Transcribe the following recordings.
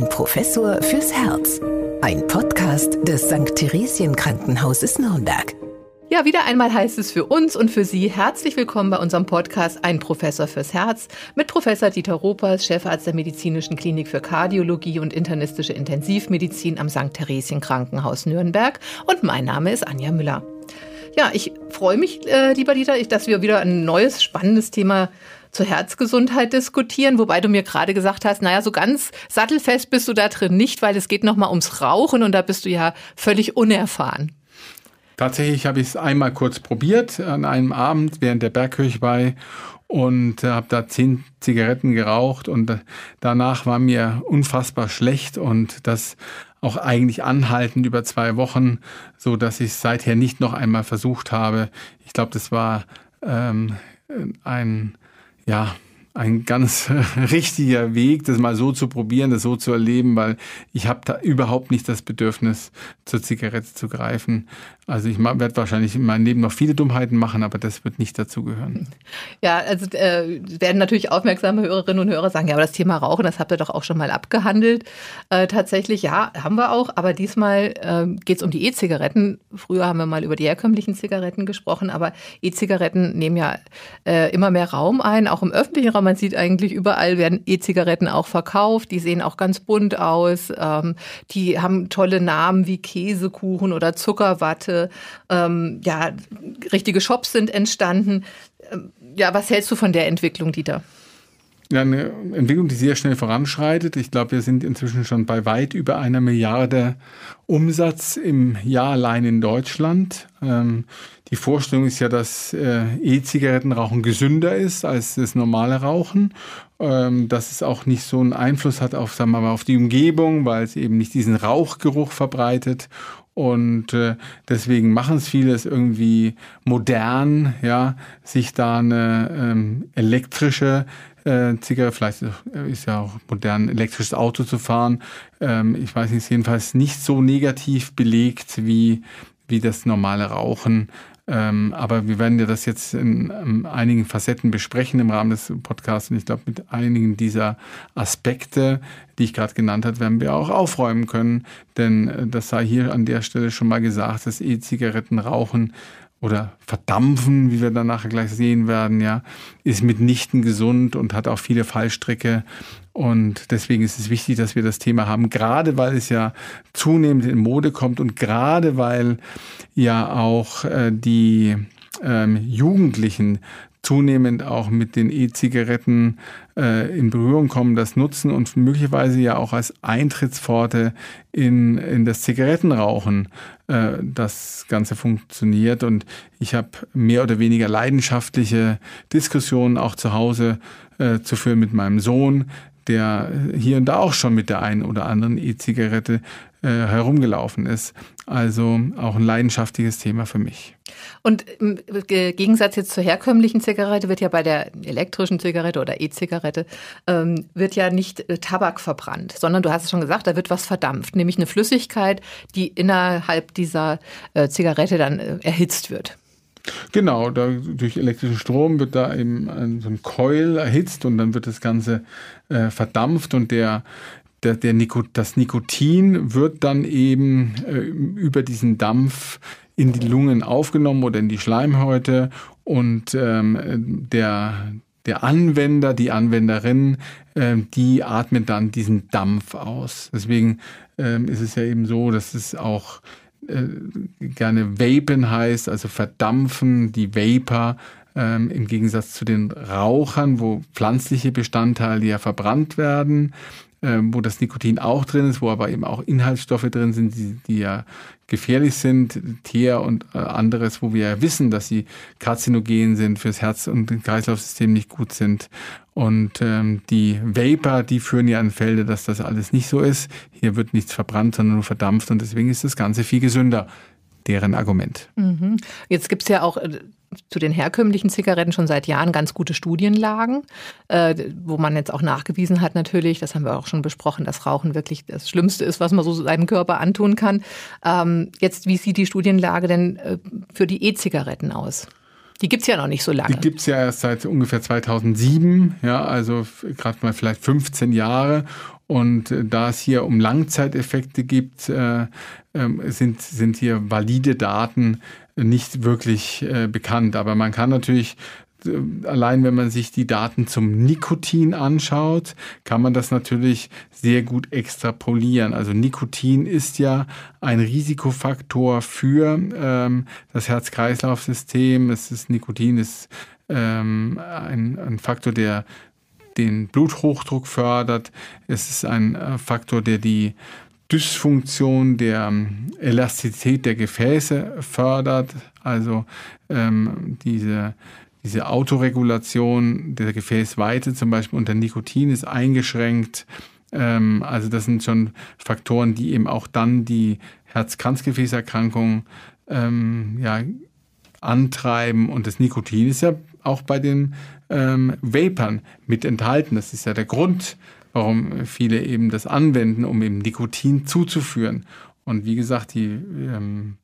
Ein Professor fürs Herz. Ein Podcast des St. Theresien Krankenhauses Nürnberg. Ja, wieder einmal heißt es für uns und für Sie herzlich willkommen bei unserem Podcast Ein Professor fürs Herz mit Professor Dieter Ropers, Chefarzt der Medizinischen Klinik für Kardiologie und internistische Intensivmedizin am St. Theresien Krankenhaus Nürnberg. Und mein Name ist Anja Müller. Ja, ich freue mich, äh, lieber Dieter, dass wir wieder ein neues, spannendes Thema zur Herzgesundheit diskutieren, wobei du mir gerade gesagt hast, naja, so ganz sattelfest bist du da drin nicht, weil es geht nochmal ums Rauchen und da bist du ja völlig unerfahren. Tatsächlich habe ich es einmal kurz probiert an einem Abend während der Bergkirchweih und äh, habe da zehn Zigaretten geraucht und äh, danach war mir unfassbar schlecht und das auch eigentlich anhaltend über zwei Wochen, so dass ich es seither nicht noch einmal versucht habe. Ich glaube, das war ähm, ein ja, ein ganz richtiger Weg, das mal so zu probieren, das so zu erleben, weil ich habe da überhaupt nicht das Bedürfnis, zur Zigarette zu greifen. Also ich werde wahrscheinlich in meinem Leben noch viele Dummheiten machen, aber das wird nicht dazugehören. Ja, also äh, werden natürlich aufmerksame Hörerinnen und Hörer sagen, ja, aber das Thema Rauchen, das habt ihr doch auch schon mal abgehandelt. Äh, tatsächlich, ja, haben wir auch, aber diesmal äh, geht es um die E-Zigaretten. Früher haben wir mal über die herkömmlichen Zigaretten gesprochen, aber E-Zigaretten nehmen ja äh, immer mehr Raum ein, auch im öffentlichen Raum. Man sieht eigentlich überall werden E-Zigaretten auch verkauft. Die sehen auch ganz bunt aus. Ähm, die haben tolle Namen wie Käsekuchen oder Zuckerwatte ähm, ja, richtige Shops sind entstanden. Ähm, ja, was hältst du von der Entwicklung, Dieter? Ja, eine Entwicklung, die sehr schnell voranschreitet. Ich glaube, wir sind inzwischen schon bei weit über einer Milliarde Umsatz im Jahr allein in Deutschland. Ähm, die Vorstellung ist ja, dass äh, E-Zigarettenrauchen gesünder ist als das normale Rauchen. Ähm, dass es auch nicht so einen Einfluss hat auf, sagen wir mal, auf die Umgebung, weil es eben nicht diesen Rauchgeruch verbreitet und äh, deswegen machen es viele es irgendwie modern, ja, sich da eine ähm, elektrische äh, Zigarette, vielleicht ist ja auch modern, elektrisches Auto zu fahren. Ähm, ich weiß nicht, ist jedenfalls nicht so negativ belegt wie, wie das normale Rauchen. Ähm, aber wir werden ja das jetzt in, in, einigen Facetten besprechen im Rahmen des Podcasts. Und ich glaube, mit einigen dieser Aspekte, die ich gerade genannt habe, werden wir auch aufräumen können. Denn äh, das sei hier an der Stelle schon mal gesagt, dass E-Zigaretten rauchen oder verdampfen, wie wir dann nachher gleich sehen werden, ja, ist mitnichten gesund und hat auch viele Fallstricke. Und deswegen ist es wichtig, dass wir das Thema haben, gerade weil es ja zunehmend in Mode kommt und gerade weil ja auch äh, die ähm, Jugendlichen zunehmend auch mit den E-Zigaretten äh, in Berührung kommen, das nutzen und möglicherweise ja auch als Eintrittspforte in, in das Zigarettenrauchen äh, das Ganze funktioniert. Und ich habe mehr oder weniger leidenschaftliche Diskussionen auch zu Hause äh, zu führen mit meinem Sohn, der hier und da auch schon mit der einen oder anderen E-Zigarette äh, herumgelaufen ist. Also auch ein leidenschaftliches Thema für mich. Und im Gegensatz jetzt zur herkömmlichen Zigarette wird ja bei der elektrischen Zigarette oder E-Zigarette ähm, wird ja nicht äh, Tabak verbrannt, sondern du hast es schon gesagt, da wird was verdampft, nämlich eine Flüssigkeit, die innerhalb dieser äh, Zigarette dann äh, erhitzt wird. Genau, da, durch elektrischen Strom wird da eben so ein Coil erhitzt und dann wird das Ganze äh, verdampft und der, der, der Nico, das Nikotin wird dann eben äh, über diesen Dampf in die Lungen aufgenommen oder in die Schleimhäute und ähm, der, der Anwender, die Anwenderin, äh, die atmet dann diesen Dampf aus. Deswegen ähm, ist es ja eben so, dass es auch äh, gerne Vapen heißt, also verdampfen, die Vapor, ähm, im Gegensatz zu den Rauchern, wo pflanzliche Bestandteile ja verbrannt werden, ähm, wo das Nikotin auch drin ist, wo aber eben auch Inhaltsstoffe drin sind, die, die ja gefährlich sind, Teer und äh, anderes, wo wir ja wissen, dass sie karzinogen sind, fürs Herz- und Kreislaufsystem nicht gut sind. Und ähm, die Vapor, die führen ja an Felder, dass das alles nicht so ist. Hier wird nichts verbrannt, sondern nur verdampft und deswegen ist das Ganze viel gesünder deren Argument. Mhm. Jetzt gibt es ja auch äh, zu den herkömmlichen Zigaretten schon seit Jahren ganz gute Studienlagen, äh, wo man jetzt auch nachgewiesen hat natürlich, das haben wir auch schon besprochen, dass Rauchen wirklich das Schlimmste ist, was man so seinem Körper antun kann. Ähm, jetzt, wie sieht die Studienlage denn äh, für die E-Zigaretten aus? Die gibt's ja noch nicht so lange. Die gibt's ja erst seit ungefähr 2007, ja, also gerade mal vielleicht 15 Jahre. Und äh, da es hier um Langzeiteffekte gibt, äh, ähm, sind, sind hier valide Daten nicht wirklich äh, bekannt. Aber man kann natürlich allein wenn man sich die Daten zum Nikotin anschaut, kann man das natürlich sehr gut extrapolieren. Also Nikotin ist ja ein Risikofaktor für ähm, das Herz-Kreislauf-System. Es ist Nikotin ist ähm, ein, ein Faktor, der den Bluthochdruck fördert. Es ist ein äh, Faktor, der die Dysfunktion der ähm, Elastizität der Gefäße fördert. Also ähm, diese diese Autoregulation der Gefäßweite zum Beispiel unter Nikotin ist eingeschränkt. Ähm, also das sind schon Faktoren, die eben auch dann die Herz-Kranzgefäßerkrankung ähm, ja, antreiben. Und das Nikotin ist ja auch bei den ähm, Vapern mit enthalten. Das ist ja der Grund, warum viele eben das anwenden, um eben Nikotin zuzuführen. Und wie gesagt, die ähm,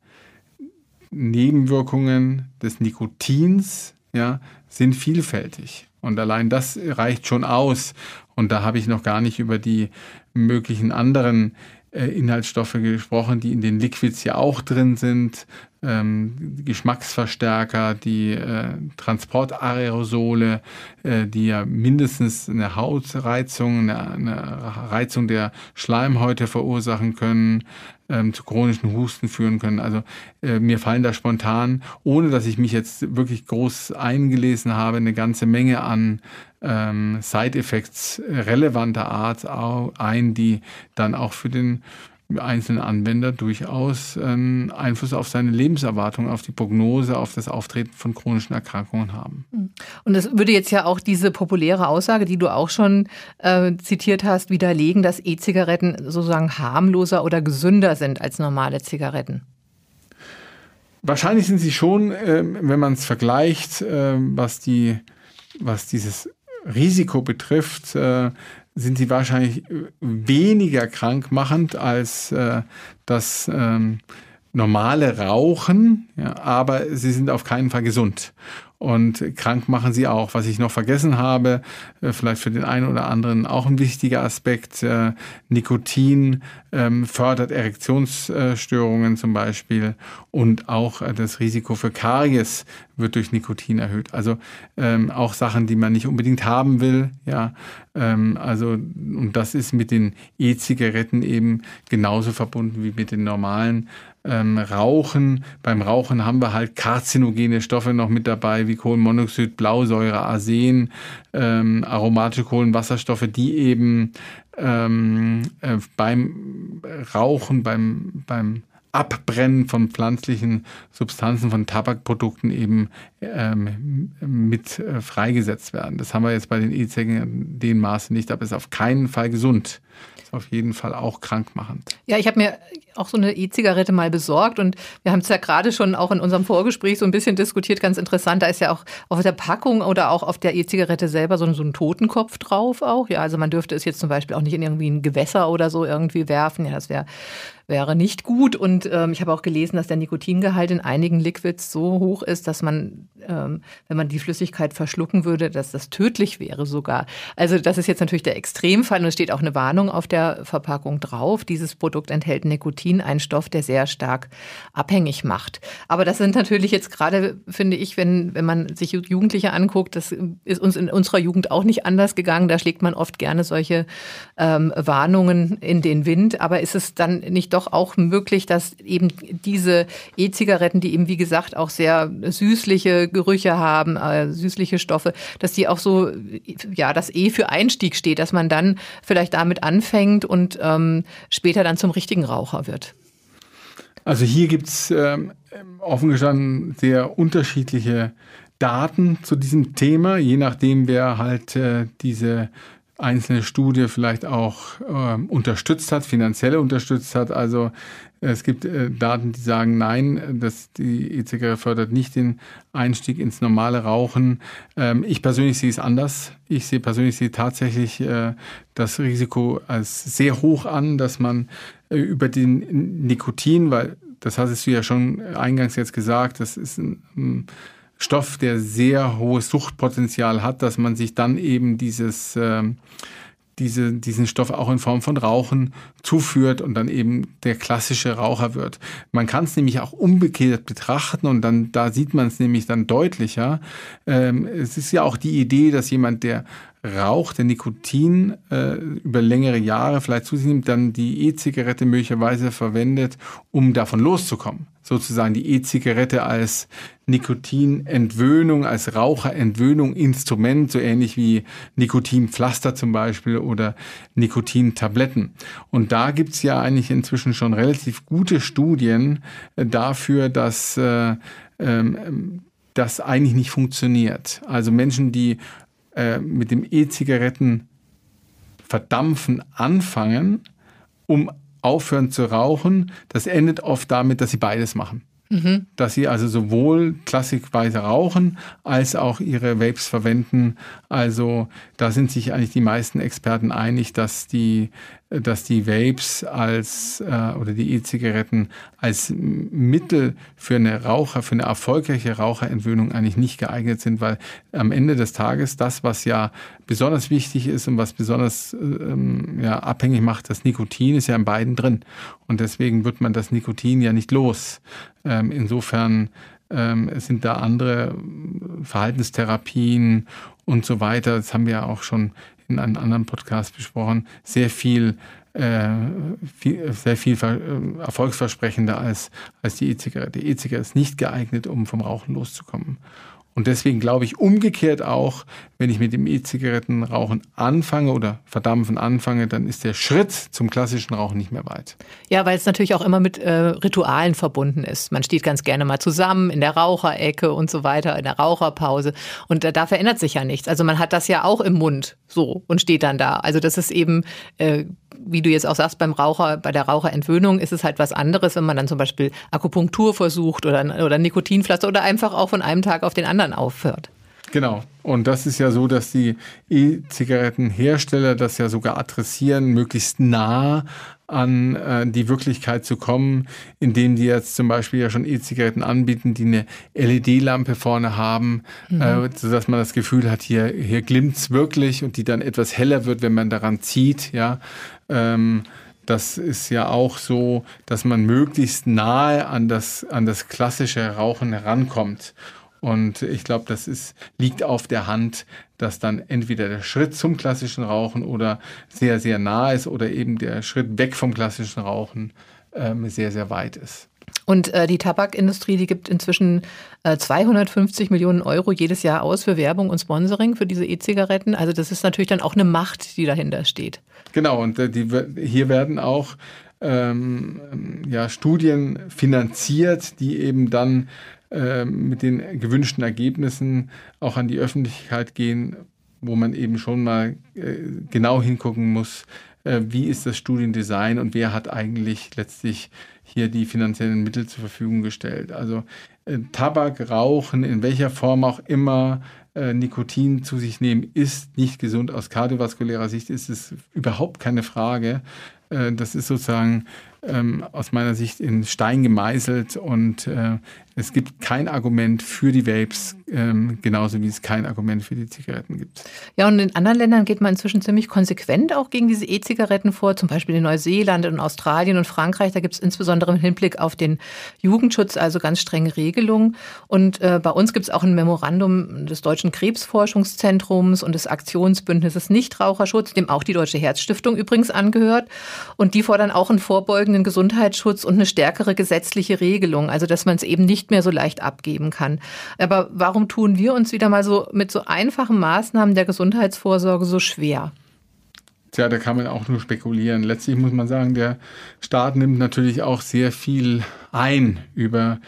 Nebenwirkungen des Nikotins ja, sind vielfältig. Und allein das reicht schon aus. Und da habe ich noch gar nicht über die möglichen anderen Inhaltsstoffe gesprochen, die in den Liquids ja auch drin sind. Ähm, Geschmacksverstärker, die äh, Transportaerosole, äh, die ja mindestens eine Hautreizung, eine, eine Reizung der Schleimhäute verursachen können, ähm, zu chronischen Husten führen können. Also äh, mir fallen da spontan, ohne dass ich mich jetzt wirklich groß eingelesen habe, eine ganze Menge an ähm, Side-Effects relevanter Art ein, die dann auch für den einzelnen Anwender durchaus einen Einfluss auf seine Lebenserwartung, auf die Prognose, auf das Auftreten von chronischen Erkrankungen haben. Und das würde jetzt ja auch diese populäre Aussage, die du auch schon äh, zitiert hast, widerlegen, dass E-Zigaretten sozusagen harmloser oder gesünder sind als normale Zigaretten. Wahrscheinlich sind sie schon, äh, wenn man es vergleicht, äh, was, die, was dieses Risiko betrifft, äh, sind sie wahrscheinlich weniger krankmachend als äh, das ähm, normale Rauchen, ja, aber sie sind auf keinen Fall gesund und krank machen sie auch. Was ich noch vergessen habe, äh, vielleicht für den einen oder anderen auch ein wichtiger Aspekt, äh, Nikotin ähm, fördert Erektionsstörungen zum Beispiel und auch äh, das Risiko für Karies wird durch Nikotin erhöht. Also ähm, auch Sachen, die man nicht unbedingt haben will. Ja, ähm, also und das ist mit den E-Zigaretten eben genauso verbunden wie mit den normalen ähm, Rauchen. Beim Rauchen haben wir halt karzinogene Stoffe noch mit dabei, wie Kohlenmonoxid, Blausäure, Arsen, ähm, aromatische Kohlenwasserstoffe, die eben ähm, äh, beim Rauchen, beim, beim Abbrennen von pflanzlichen Substanzen, von Tabakprodukten eben ähm, mit äh, freigesetzt werden. Das haben wir jetzt bei den E-Zigaretten in dem Maße nicht, aber ist auf keinen Fall gesund. Ist auf jeden Fall auch krankmachend. Ja, ich habe mir auch so eine E-Zigarette mal besorgt und wir haben es ja gerade schon auch in unserem Vorgespräch so ein bisschen diskutiert, ganz interessant. Da ist ja auch auf der Packung oder auch auf der E-Zigarette selber so, so ein Totenkopf drauf auch. Ja, also man dürfte es jetzt zum Beispiel auch nicht in irgendwie ein Gewässer oder so irgendwie werfen. Ja, das wäre wäre nicht gut. Und ähm, ich habe auch gelesen, dass der Nikotingehalt in einigen Liquids so hoch ist, dass man, ähm, wenn man die Flüssigkeit verschlucken würde, dass das tödlich wäre sogar. Also das ist jetzt natürlich der Extremfall und es steht auch eine Warnung auf der Verpackung drauf. Dieses Produkt enthält Nikotin, ein Stoff, der sehr stark abhängig macht. Aber das sind natürlich jetzt gerade, finde ich, wenn, wenn man sich Jugendliche anguckt, das ist uns in unserer Jugend auch nicht anders gegangen. Da schlägt man oft gerne solche ähm, Warnungen in den Wind. Aber ist es dann nicht doch auch möglich, dass eben diese E-Zigaretten, die eben wie gesagt auch sehr süßliche Gerüche haben, äh, süßliche Stoffe, dass die auch so, ja, das E für Einstieg steht, dass man dann vielleicht damit anfängt und ähm, später dann zum richtigen Raucher wird. Also hier gibt es ähm, offen gestanden sehr unterschiedliche Daten zu diesem Thema, je nachdem, wer halt äh, diese einzelne Studie vielleicht auch äh, unterstützt hat, finanziell unterstützt hat. Also es gibt äh, Daten, die sagen, nein, dass die E-Zigarette fördert nicht den Einstieg ins normale Rauchen. Ähm, ich persönlich sehe es anders. Ich sehe persönlich sehe tatsächlich äh, das Risiko als sehr hoch an, dass man äh, über den Nikotin, weil das hast du ja schon eingangs jetzt gesagt, das ist ein, ein Stoff, der sehr hohes Suchtpotenzial hat, dass man sich dann eben dieses, äh, diese, diesen Stoff auch in Form von Rauchen zuführt und dann eben der klassische Raucher wird. Man kann es nämlich auch umgekehrt betrachten und dann da sieht man es nämlich dann deutlicher. Ähm, es ist ja auch die Idee, dass jemand, der Rauch, der Nikotin äh, über längere Jahre vielleicht zu sich nimmt, dann die E-Zigarette möglicherweise verwendet, um davon loszukommen. Sozusagen die E-Zigarette als Nikotinentwöhnung, als Raucherentwöhnung Instrument, so ähnlich wie Nikotinpflaster zum Beispiel oder Nikotintabletten. Und da gibt's ja eigentlich inzwischen schon relativ gute Studien äh, dafür, dass äh, ähm, das eigentlich nicht funktioniert. Also Menschen, die äh, mit dem E-Zigaretten verdampfen anfangen, um aufhören zu rauchen, das endet oft damit, dass sie beides machen. Mhm. Dass sie also sowohl klassikweise rauchen als auch ihre Vapes verwenden. Also da sind sich eigentlich die meisten Experten einig, dass die dass die Vapes als äh, oder die E-Zigaretten als Mittel für eine Raucher, für eine erfolgreiche Raucherentwöhnung eigentlich nicht geeignet sind, weil am Ende des Tages das, was ja besonders wichtig ist und was besonders ähm, ja, abhängig macht, das Nikotin ist ja in beiden drin. Und deswegen wird man das Nikotin ja nicht los. Ähm, insofern ähm, sind da andere Verhaltenstherapien und so weiter. Das haben wir ja auch schon in einem anderen Podcast besprochen, sehr viel, äh, viel sehr viel äh, erfolgsversprechender als, als die E-Zigarette. Die E-Zigarette ist nicht geeignet, um vom Rauchen loszukommen. Und deswegen glaube ich umgekehrt auch, wenn ich mit dem E-Zigarettenrauchen anfange oder Verdampfen anfange, dann ist der Schritt zum klassischen Rauchen nicht mehr weit. Ja, weil es natürlich auch immer mit äh, Ritualen verbunden ist. Man steht ganz gerne mal zusammen in der Raucherecke und so weiter, in der Raucherpause. Und äh, da verändert sich ja nichts. Also man hat das ja auch im Mund so und steht dann da. Also das ist eben äh, wie du jetzt auch sagst, beim Raucher, bei der Raucherentwöhnung ist es halt was anderes, wenn man dann zum Beispiel Akupunktur versucht oder, oder Nikotinpflaster oder einfach auch von einem Tag auf den anderen aufhört. Genau. Und das ist ja so, dass die E-Zigarettenhersteller das ja sogar adressieren, möglichst nah an äh, die Wirklichkeit zu kommen, indem die jetzt zum Beispiel ja schon E-Zigaretten anbieten, die eine LED-Lampe vorne haben, mhm. äh, sodass man das Gefühl hat, hier, hier glimmt's wirklich und die dann etwas heller wird, wenn man daran zieht, ja. Ähm, das ist ja auch so, dass man möglichst nahe an das, an das klassische Rauchen herankommt. Und ich glaube, das ist, liegt auf der Hand, dass dann entweder der Schritt zum klassischen Rauchen oder sehr, sehr nah ist oder eben der Schritt weg vom klassischen Rauchen ähm, sehr, sehr weit ist. Und äh, die Tabakindustrie, die gibt inzwischen äh, 250 Millionen Euro jedes Jahr aus für Werbung und Sponsoring für diese E-Zigaretten. Also das ist natürlich dann auch eine Macht, die dahinter steht. Genau, und äh, die, hier werden auch ähm, ja, Studien finanziert, die eben dann äh, mit den gewünschten Ergebnissen auch an die Öffentlichkeit gehen, wo man eben schon mal äh, genau hingucken muss, wie ist das Studiendesign und wer hat eigentlich letztlich hier die finanziellen Mittel zur Verfügung gestellt. Also äh, Tabak, Rauchen, in welcher Form auch immer, äh, Nikotin zu sich nehmen, ist nicht gesund. Aus kardiovaskulärer Sicht ist es überhaupt keine Frage. Äh, das ist sozusagen ähm, aus meiner Sicht in Stein gemeißelt und äh, es gibt kein Argument für die Vapes, ähm, genauso wie es kein Argument für die Zigaretten gibt. Ja, und in anderen Ländern geht man inzwischen ziemlich konsequent auch gegen diese E-Zigaretten vor, zum Beispiel in Neuseeland und Australien und Frankreich. Da gibt es insbesondere im Hinblick auf den Jugendschutz also ganz strenge Regelungen. Und äh, bei uns gibt es auch ein Memorandum des Deutschen Krebsforschungszentrums und des Aktionsbündnisses Nichtraucherschutz, dem auch die Deutsche Herzstiftung übrigens angehört. Und die fordern auch einen vorbeugenden Gesundheitsschutz und eine stärkere gesetzliche Regelung, also dass man es eben nicht nicht mehr so leicht abgeben kann. Aber warum tun wir uns wieder mal so mit so einfachen Maßnahmen der Gesundheitsvorsorge so schwer? Tja, da kann man auch nur spekulieren. Letztlich muss man sagen, der Staat nimmt natürlich auch sehr viel ein über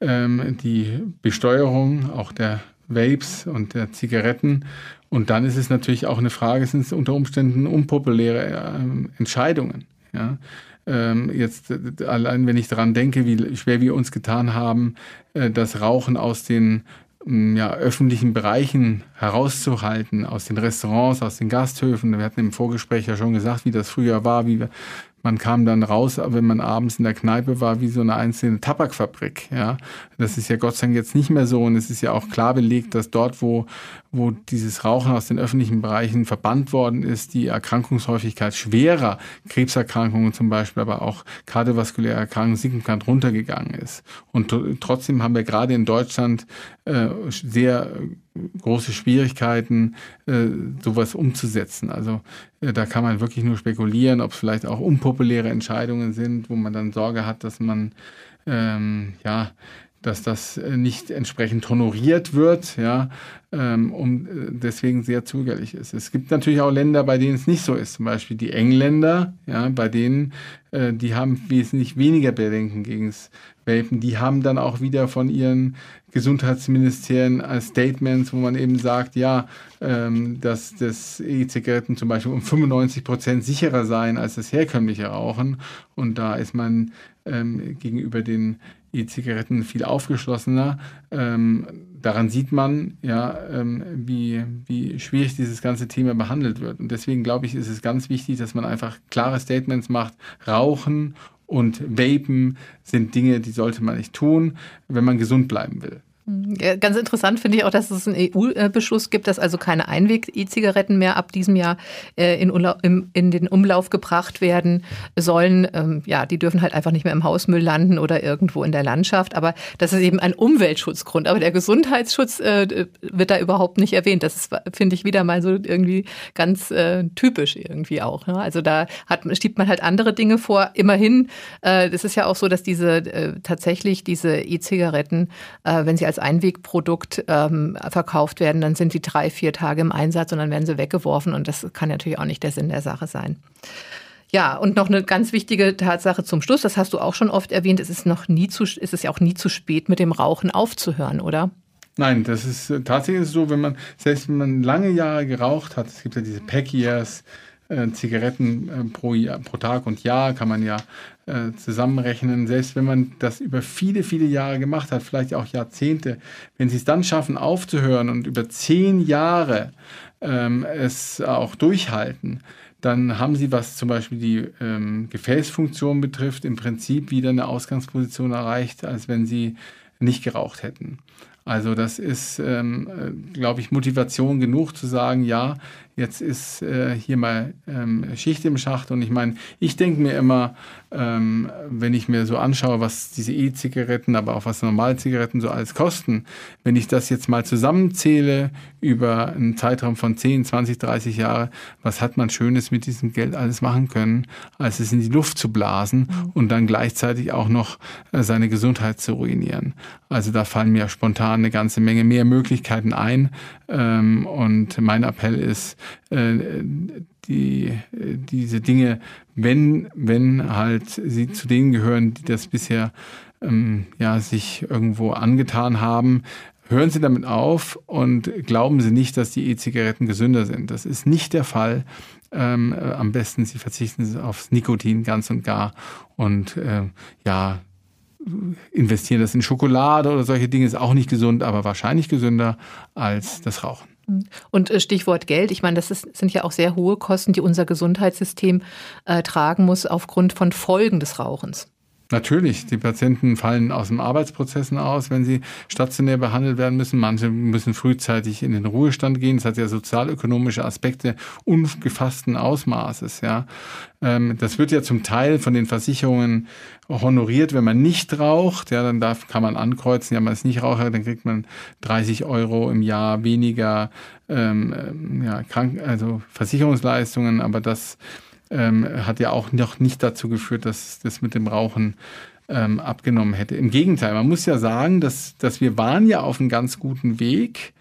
ähm, die Besteuerung, auch der Vapes und der Zigaretten. Und dann ist es natürlich auch eine Frage, sind es unter Umständen unpopuläre äh, Entscheidungen. Ja? Ähm, jetzt äh, allein, wenn ich daran denke, wie schwer wir uns getan haben, äh, das Rauchen aus den mm, ja, öffentlichen Bereichen herauszuhalten aus den Restaurants, aus den Gasthöfen. Wir hatten im Vorgespräch ja schon gesagt, wie das früher war, wie wir, man kam dann raus, wenn man abends in der Kneipe war, wie so eine einzelne Tabakfabrik. Ja, das ist ja Gott sei Dank jetzt nicht mehr so und es ist ja auch klar belegt, dass dort, wo wo dieses Rauchen aus den öffentlichen Bereichen verbannt worden ist, die Erkrankungshäufigkeit schwerer Krebserkrankungen zum Beispiel, aber auch kardiovaskuläre Erkrankungen signifikant runtergegangen ist. Und trotzdem haben wir gerade in Deutschland äh, sehr große Schwierigkeiten, äh, sowas umzusetzen. Also äh, da kann man wirklich nur spekulieren, ob es vielleicht auch unpopuläre Entscheidungen sind, wo man dann Sorge hat, dass man ähm, ja dass das äh, nicht entsprechend honoriert wird, ja, ähm, um äh, deswegen sehr zögerlich ist. Es gibt natürlich auch Länder, bei denen es nicht so ist, zum Beispiel die Engländer, ja, bei denen, äh, die haben wesentlich weniger Bedenken gegen das Vapen, die haben dann auch wieder von ihren Gesundheitsministerien als Statements, wo man eben sagt, ja, ähm, dass das E-Zigaretten zum Beispiel um 95 Prozent sicherer seien als das herkömmliche Rauchen. Und da ist man ähm, gegenüber den E-Zigaretten viel aufgeschlossener. Ähm, daran sieht man, ja, ähm, wie, wie schwierig dieses ganze Thema behandelt wird. Und deswegen glaube ich, ist es ganz wichtig, dass man einfach klare Statements macht. Rauchen und Vapen sind Dinge, die sollte man nicht tun, wenn man gesund bleiben will. Ja, ganz interessant finde ich auch, dass es einen EU-Beschluss gibt, dass also keine Einweg-E-Zigaretten mehr ab diesem Jahr äh, in, in, den Umlauf gebracht werden sollen. Ähm, ja, die dürfen halt einfach nicht mehr im Hausmüll landen oder irgendwo in der Landschaft. Aber das ist eben ein Umweltschutzgrund. Aber der Gesundheitsschutz äh, wird da überhaupt nicht erwähnt. Das finde ich, wieder mal so irgendwie ganz äh, typisch irgendwie auch. Ne? Also da hat, schiebt man halt andere Dinge vor. Immerhin, es ist ja auch so, dass diese tatsächlich diese E-Zigaretten, wenn sie als Einwegprodukt ähm, verkauft werden, dann sind die drei, vier Tage im Einsatz und dann werden sie weggeworfen. Und das kann natürlich auch nicht der Sinn der Sache sein. Ja, und noch eine ganz wichtige Tatsache zum Schluss, das hast du auch schon oft erwähnt, es ist noch nie zu, ist es ja auch nie zu spät, mit dem Rauchen aufzuhören, oder? Nein, das ist äh, tatsächlich so, wenn man, selbst wenn man lange Jahre geraucht hat, es gibt ja diese Pack Years, äh, Zigaretten äh, pro, Jahr, pro Tag und Jahr kann man ja äh, zusammenrechnen, selbst wenn man das über viele, viele Jahre gemacht hat, vielleicht auch Jahrzehnte, wenn sie es dann schaffen aufzuhören und über zehn Jahre ähm, es auch durchhalten, dann haben sie, was zum Beispiel die ähm, Gefäßfunktion betrifft, im Prinzip wieder eine Ausgangsposition erreicht, als wenn sie nicht geraucht hätten. Also das ist, ähm, äh, glaube ich, Motivation genug zu sagen, ja, jetzt ist äh, hier mal ähm, Schicht im Schacht. Und ich meine, ich denke mir immer, ähm, wenn ich mir so anschaue, was diese E-Zigaretten, aber auch was normale Zigaretten so alles kosten, wenn ich das jetzt mal zusammenzähle über einen Zeitraum von 10, 20, 30 Jahre, was hat man Schönes mit diesem Geld alles machen können, als es in die Luft zu blasen mhm. und dann gleichzeitig auch noch äh, seine Gesundheit zu ruinieren. Also da fallen mir spontan eine ganze Menge mehr Möglichkeiten ein. Ähm, und mein Appell ist, äh, die, diese Dinge, wenn, wenn halt sie zu denen gehören, die das bisher ähm, ja, sich irgendwo angetan haben, hören Sie damit auf und glauben Sie nicht, dass die E-Zigaretten gesünder sind. Das ist nicht der Fall. Ähm, äh, am besten Sie verzichten aufs Nikotin ganz und gar und äh, ja, investieren das in Schokolade oder solche Dinge ist auch nicht gesund, aber wahrscheinlich gesünder als das Rauchen. Und äh, Stichwort Geld, ich meine, das ist, sind ja auch sehr hohe Kosten, die unser Gesundheitssystem äh, tragen muss aufgrund von Folgen des Rauchens. Natürlich, die Patienten fallen aus dem Arbeitsprozessen aus, wenn sie stationär behandelt werden müssen. Manche müssen frühzeitig in den Ruhestand gehen. Das hat ja sozialökonomische Aspekte ungefassten Ausmaßes. Ja, ähm, das wird ja zum Teil von den Versicherungen honoriert, wenn man nicht raucht. Ja, dann darf, kann man ankreuzen, ja, man ist nicht Raucher, dann kriegt man 30 Euro im Jahr weniger ähm, ja, krank, also Versicherungsleistungen. Aber das ähm, hat ja auch noch nicht dazu geführt, dass das mit dem Rauchen ähm, abgenommen hätte. Im Gegenteil, man muss ja sagen, dass, dass wir waren ja auf einem ganz guten Weg,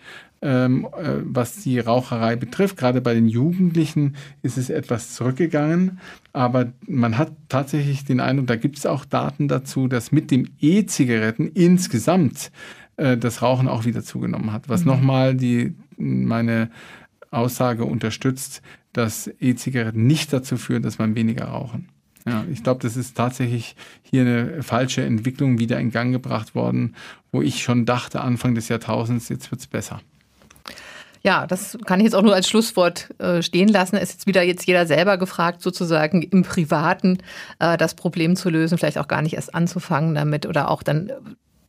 ähm, äh, was die Raucherei betrifft. Gerade bei den Jugendlichen ist es etwas zurückgegangen, aber man hat tatsächlich den Eindruck, da gibt es auch Daten dazu, dass mit dem E-Zigaretten insgesamt äh, das Rauchen auch wieder zugenommen hat, was mhm. nochmal die meine Aussage unterstützt, dass E-Zigaretten nicht dazu führen, dass man weniger rauchen. Ja, ich glaube, das ist tatsächlich hier eine falsche Entwicklung wieder in Gang gebracht worden, wo ich schon dachte, Anfang des Jahrtausends, jetzt wird es besser. Ja, das kann ich jetzt auch nur als Schlusswort äh, stehen lassen. Es ist jetzt wieder jetzt jeder selber gefragt, sozusagen im Privaten äh, das Problem zu lösen, vielleicht auch gar nicht erst anzufangen damit oder auch dann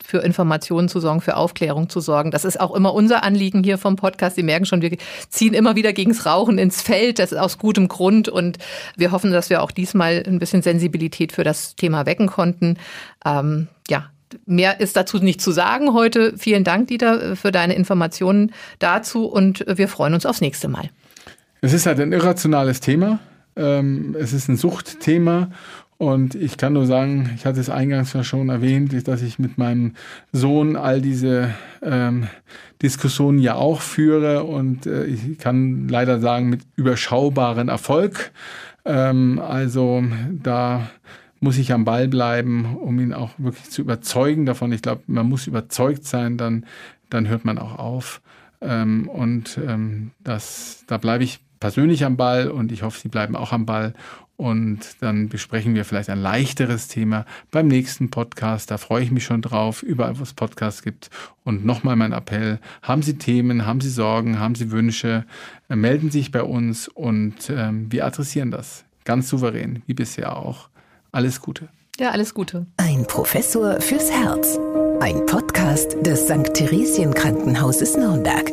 für Informationen zu sorgen, für Aufklärung zu sorgen. Das ist auch immer unser Anliegen hier vom Podcast. Sie merken schon, wir ziehen immer wieder gegens Rauchen ins Feld. Das ist aus gutem Grund. Und wir hoffen, dass wir auch diesmal ein bisschen Sensibilität für das Thema wecken konnten. Ähm, ja, mehr ist dazu nicht zu sagen heute. Vielen Dank, Dieter, für deine Informationen dazu und wir freuen uns aufs nächste Mal. Es ist halt ein irrationales Thema. Ähm, es ist ein Suchtthema und ich kann nur sagen, ich hatte es eingangs ja schon erwähnt, dass ich mit meinem Sohn all diese ähm, Diskussionen ja auch führe und äh, ich kann leider sagen, mit überschaubaren Erfolg. Ähm, also da muss ich am Ball bleiben, um ihn auch wirklich zu überzeugen davon. Ich glaube, man muss überzeugt sein, dann, dann hört man auch auf. Ähm, und ähm, das, da bleibe ich persönlich am Ball und ich hoffe, Sie bleiben auch am Ball. Und dann besprechen wir vielleicht ein leichteres Thema beim nächsten Podcast. Da freue ich mich schon drauf, überall, wo es Podcasts gibt. Und nochmal mein Appell, haben Sie Themen, haben Sie Sorgen, haben Sie Wünsche, äh, melden Sie sich bei uns und ähm, wir adressieren das. Ganz souverän, wie bisher auch. Alles Gute. Ja, alles Gute. Ein Professor fürs Herz. Ein Podcast des St. Theresien Krankenhauses Nürnberg.